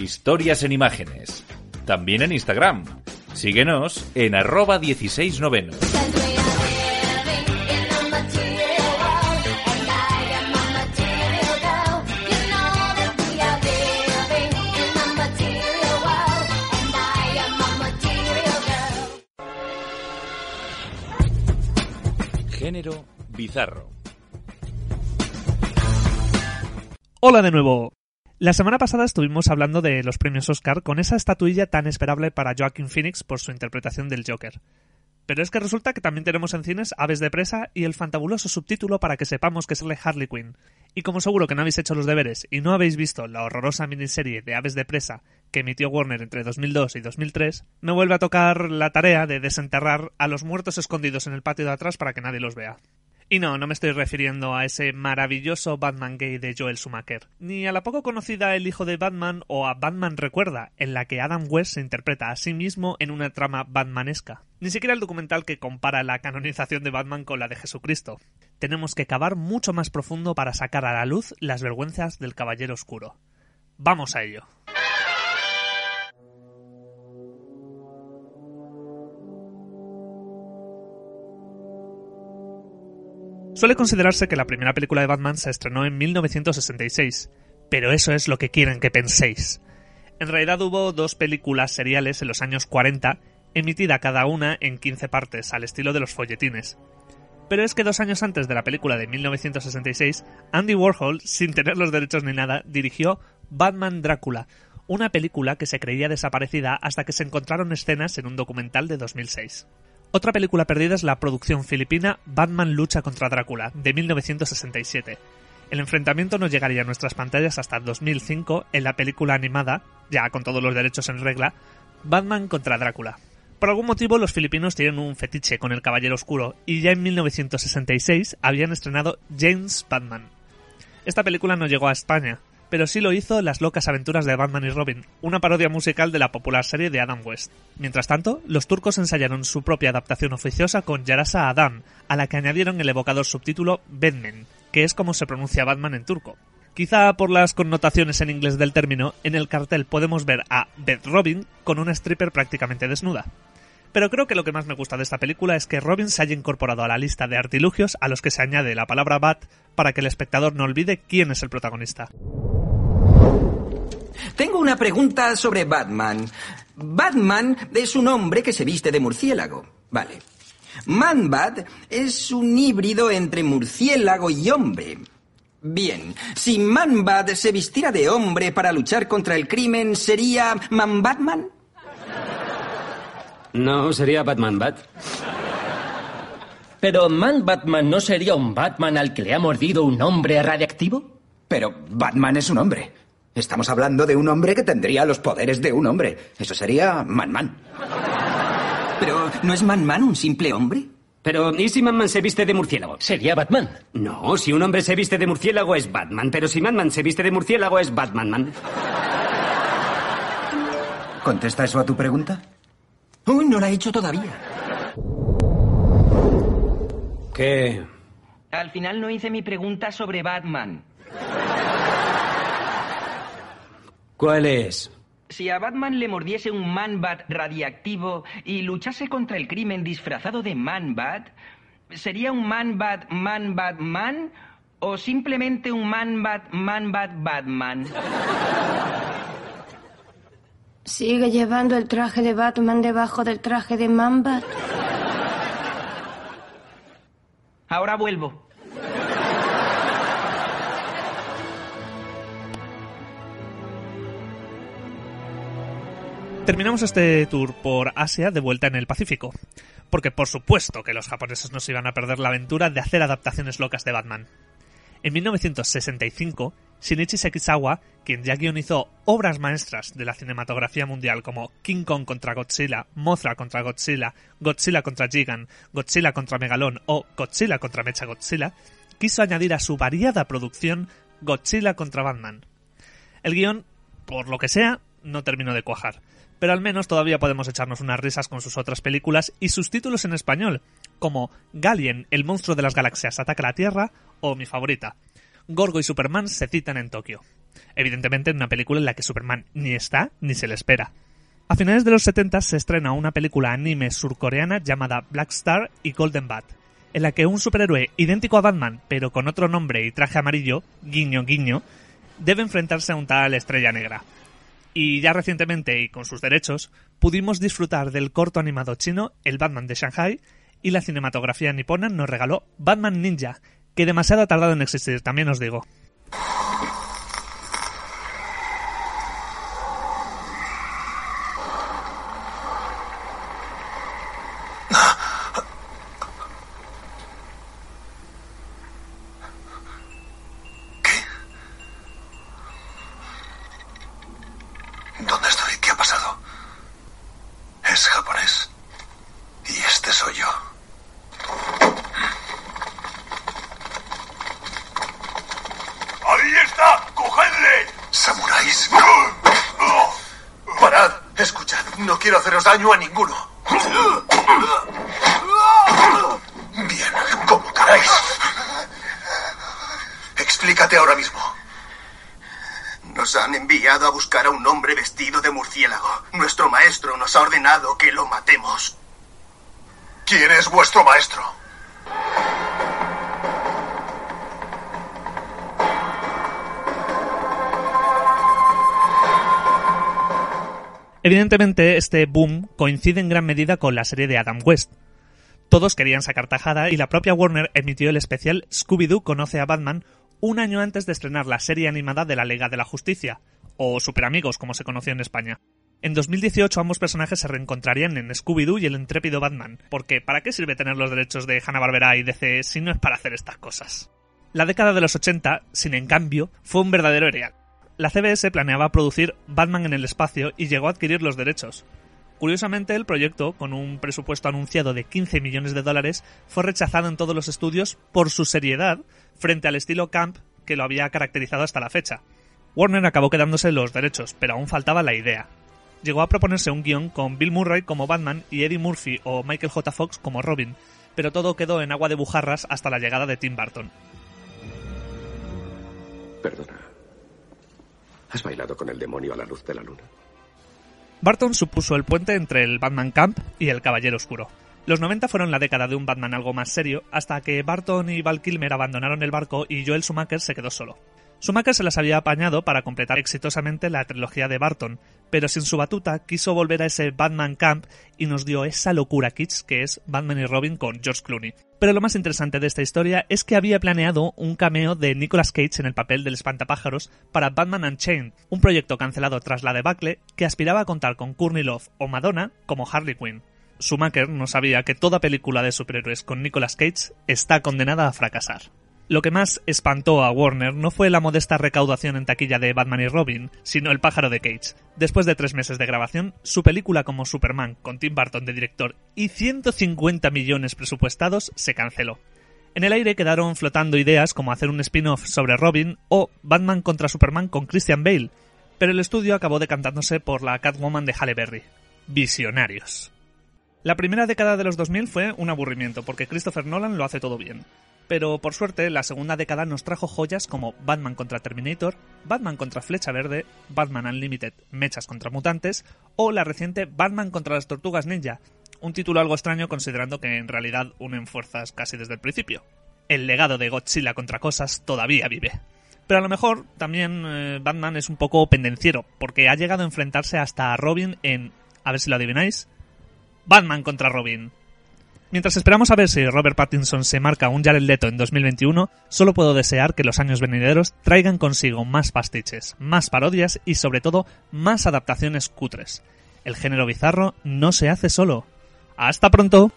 Historias en imágenes. También en Instagram. Síguenos en arroba 16noveno. Género bizarro. Hola de nuevo. La semana pasada estuvimos hablando de los premios Oscar con esa estatuilla tan esperable para Joaquin Phoenix por su interpretación del Joker. Pero es que resulta que también tenemos en cines Aves de Presa y el fantabuloso subtítulo para que sepamos que sale Harley Quinn. Y como seguro que no habéis hecho los deberes y no habéis visto la horrorosa miniserie de Aves de Presa que emitió Warner entre 2002 y 2003, me vuelve a tocar la tarea de desenterrar a los muertos escondidos en el patio de atrás para que nadie los vea. Y no, no me estoy refiriendo a ese maravilloso Batman gay de Joel Schumacher, ni a la poco conocida El hijo de Batman o a Batman Recuerda, en la que Adam West se interpreta a sí mismo en una trama batmanesca. Ni siquiera el documental que compara la canonización de Batman con la de Jesucristo. Tenemos que cavar mucho más profundo para sacar a la luz las vergüenzas del Caballero Oscuro. Vamos a ello. Suele considerarse que la primera película de Batman se estrenó en 1966, pero eso es lo que quieren que penséis. En realidad hubo dos películas seriales en los años 40, emitida cada una en 15 partes, al estilo de los folletines. Pero es que dos años antes de la película de 1966, Andy Warhol, sin tener los derechos ni nada, dirigió Batman Drácula, una película que se creía desaparecida hasta que se encontraron escenas en un documental de 2006. Otra película perdida es la producción filipina Batman lucha contra Drácula, de 1967. El enfrentamiento no llegaría a nuestras pantallas hasta 2005 en la película animada, ya con todos los derechos en regla, Batman contra Drácula. Por algún motivo los filipinos tienen un fetiche con el Caballero Oscuro y ya en 1966 habían estrenado James Batman. Esta película no llegó a España, pero sí lo hizo Las locas aventuras de Batman y Robin, una parodia musical de la popular serie de Adam West. Mientras tanto, los turcos ensayaron su propia adaptación oficiosa con Yarasa Adam, a la que añadieron el evocador subtítulo Batman, que es como se pronuncia Batman en turco. Quizá por las connotaciones en inglés del término, en el cartel podemos ver a Beth Robin con una stripper prácticamente desnuda. Pero creo que lo que más me gusta de esta película es que Robin se haya incorporado a la lista de artilugios a los que se añade la palabra Bat para que el espectador no olvide quién es el protagonista. Tengo una pregunta sobre Batman. Batman es un hombre que se viste de murciélago. Vale. Man-Bat es un híbrido entre murciélago y hombre. Bien, si Man-Bat se vistiera de hombre para luchar contra el crimen, ¿sería Man-Batman? No, sería Batman Bat. Pero Man Batman no sería un Batman al que le ha mordido un hombre radiactivo? Pero Batman es un hombre. Estamos hablando de un hombre que tendría los poderes de un hombre. Eso sería Man-Man. Pero ¿no es Man-Man un simple hombre? Pero, ¿y si Man-Man se viste de murciélago? Sería Batman. No, si un hombre se viste de murciélago es Batman, pero si Man-Man se viste de murciélago es Batman-Man. ¿Contesta eso a tu pregunta? Uy, no la he hecho todavía. ¿Qué? Al final no hice mi pregunta sobre Batman. ¿Cuál es? Si a Batman le mordiese un Man-Bat radiactivo y luchase contra el crimen disfrazado de Man-Bat, ¿sería un Man-Bat Man-Bat-Man o simplemente un Man-Bat Man-Bat-Batman? ¿Sigue llevando el traje de Batman debajo del traje de Mamba? Ahora vuelvo. Terminamos este tour por Asia de vuelta en el Pacífico, porque por supuesto que los japoneses no se iban a perder la aventura de hacer adaptaciones locas de Batman. En 1965, Shinichi Sekizawa, quien ya guionizó obras maestras de la cinematografía mundial como King Kong contra Godzilla, Mothra contra Godzilla, Godzilla contra Gigan, Godzilla contra Megalón o Godzilla contra Mecha Godzilla, quiso añadir a su variada producción Godzilla contra Batman. El guion, por lo que sea, no terminó de cuajar, pero al menos todavía podemos echarnos unas risas con sus otras películas y sus títulos en español, como Galien, el monstruo de las galaxias ataca la Tierra, o mi favorita, Gorgo y Superman se citan en Tokio. evidentemente en una película en la que Superman ni está ni se le espera. A finales de los 70 se estrena una película anime surcoreana llamada Black Star y Golden Bat, en la que un superhéroe idéntico a Batman, pero con otro nombre y traje amarillo, guiño guiño, debe enfrentarse a un tal estrella negra. Y ya recientemente, y con sus derechos, pudimos disfrutar del corto animado chino El Batman de Shanghai y la cinematografía nipona nos regaló Batman Ninja, que demasiado ha tardado en existir, también os digo. ¿Dónde estoy? ¿Qué ha pasado? Es japonés. Y este soy yo. ¡Ahí está! ¡Cogedle! ¡Samuráis! ¡Parad! Escuchad, no quiero haceros daño a ninguno. Bien, como queráis. Explícate ahora mismo. Nos han enviado a buscar a un hombre vestido de murciélago. Nuestro maestro nos ha ordenado que lo matemos. ¿Quién es vuestro maestro? Evidentemente, este boom coincide en gran medida con la serie de Adam West. Todos querían sacar tajada y la propia Warner emitió el especial Scooby-Doo conoce a Batman un año antes de estrenar la serie animada de la Liga de la Justicia, o Super Amigos como se conoció en España. En 2018 ambos personajes se reencontrarían en Scooby-Doo y el intrépido Batman, porque ¿para qué sirve tener los derechos de Hanna-Barbera y DC si no es para hacer estas cosas? La década de los 80, sin en cambio, fue un verdadero erial. La CBS planeaba producir Batman en el espacio y llegó a adquirir los derechos. Curiosamente, el proyecto, con un presupuesto anunciado de 15 millones de dólares, fue rechazado en todos los estudios por su seriedad frente al estilo camp que lo había caracterizado hasta la fecha. Warner acabó quedándose los derechos, pero aún faltaba la idea. Llegó a proponerse un guion con Bill Murray como Batman y Eddie Murphy o Michael J. Fox como Robin, pero todo quedó en agua de bujarras hasta la llegada de Tim Burton. Perdona. ¿Has bailado con el demonio a la luz de la luna? Barton supuso el puente entre el Batman Camp y el Caballero Oscuro. Los 90 fueron la década de un Batman algo más serio, hasta que Barton y Val Kilmer abandonaron el barco y Joel Schumacher se quedó solo. Schumacher se las había apañado para completar exitosamente la trilogía de Barton, pero sin su batuta quiso volver a ese Batman Camp y nos dio esa locura kitsch que es Batman y Robin con George Clooney. Pero lo más interesante de esta historia es que había planeado un cameo de Nicolas Cage en el papel del espantapájaros para Batman Unchained, un proyecto cancelado tras la debacle que aspiraba a contar con Courtney Love o Madonna como Harley Quinn. Schumacher no sabía que toda película de superhéroes con Nicolas Cage está condenada a fracasar. Lo que más espantó a Warner no fue la modesta recaudación en taquilla de Batman y Robin, sino el pájaro de Cage. Después de tres meses de grabación, su película como Superman, con Tim Burton de director y 150 millones presupuestados, se canceló. En el aire quedaron flotando ideas como hacer un spin-off sobre Robin o Batman contra Superman con Christian Bale, pero el estudio acabó decantándose por la Catwoman de Halle Berry. Visionarios. La primera década de los 2000 fue un aburrimiento porque Christopher Nolan lo hace todo bien pero por suerte la segunda década nos trajo joyas como Batman contra Terminator, Batman contra Flecha Verde, Batman Unlimited Mechas contra Mutantes o la reciente Batman contra las Tortugas Ninja, un título algo extraño considerando que en realidad unen fuerzas casi desde el principio. El legado de Godzilla contra cosas todavía vive. Pero a lo mejor también eh, Batman es un poco pendenciero, porque ha llegado a enfrentarse hasta a Robin en, a ver si lo adivináis, Batman contra Robin. Mientras esperamos a ver si Robert Pattinson se marca un Jared Leto en 2021, solo puedo desear que los años venideros traigan consigo más pastiches, más parodias y sobre todo más adaptaciones cutres. El género bizarro no se hace solo. ¡Hasta pronto!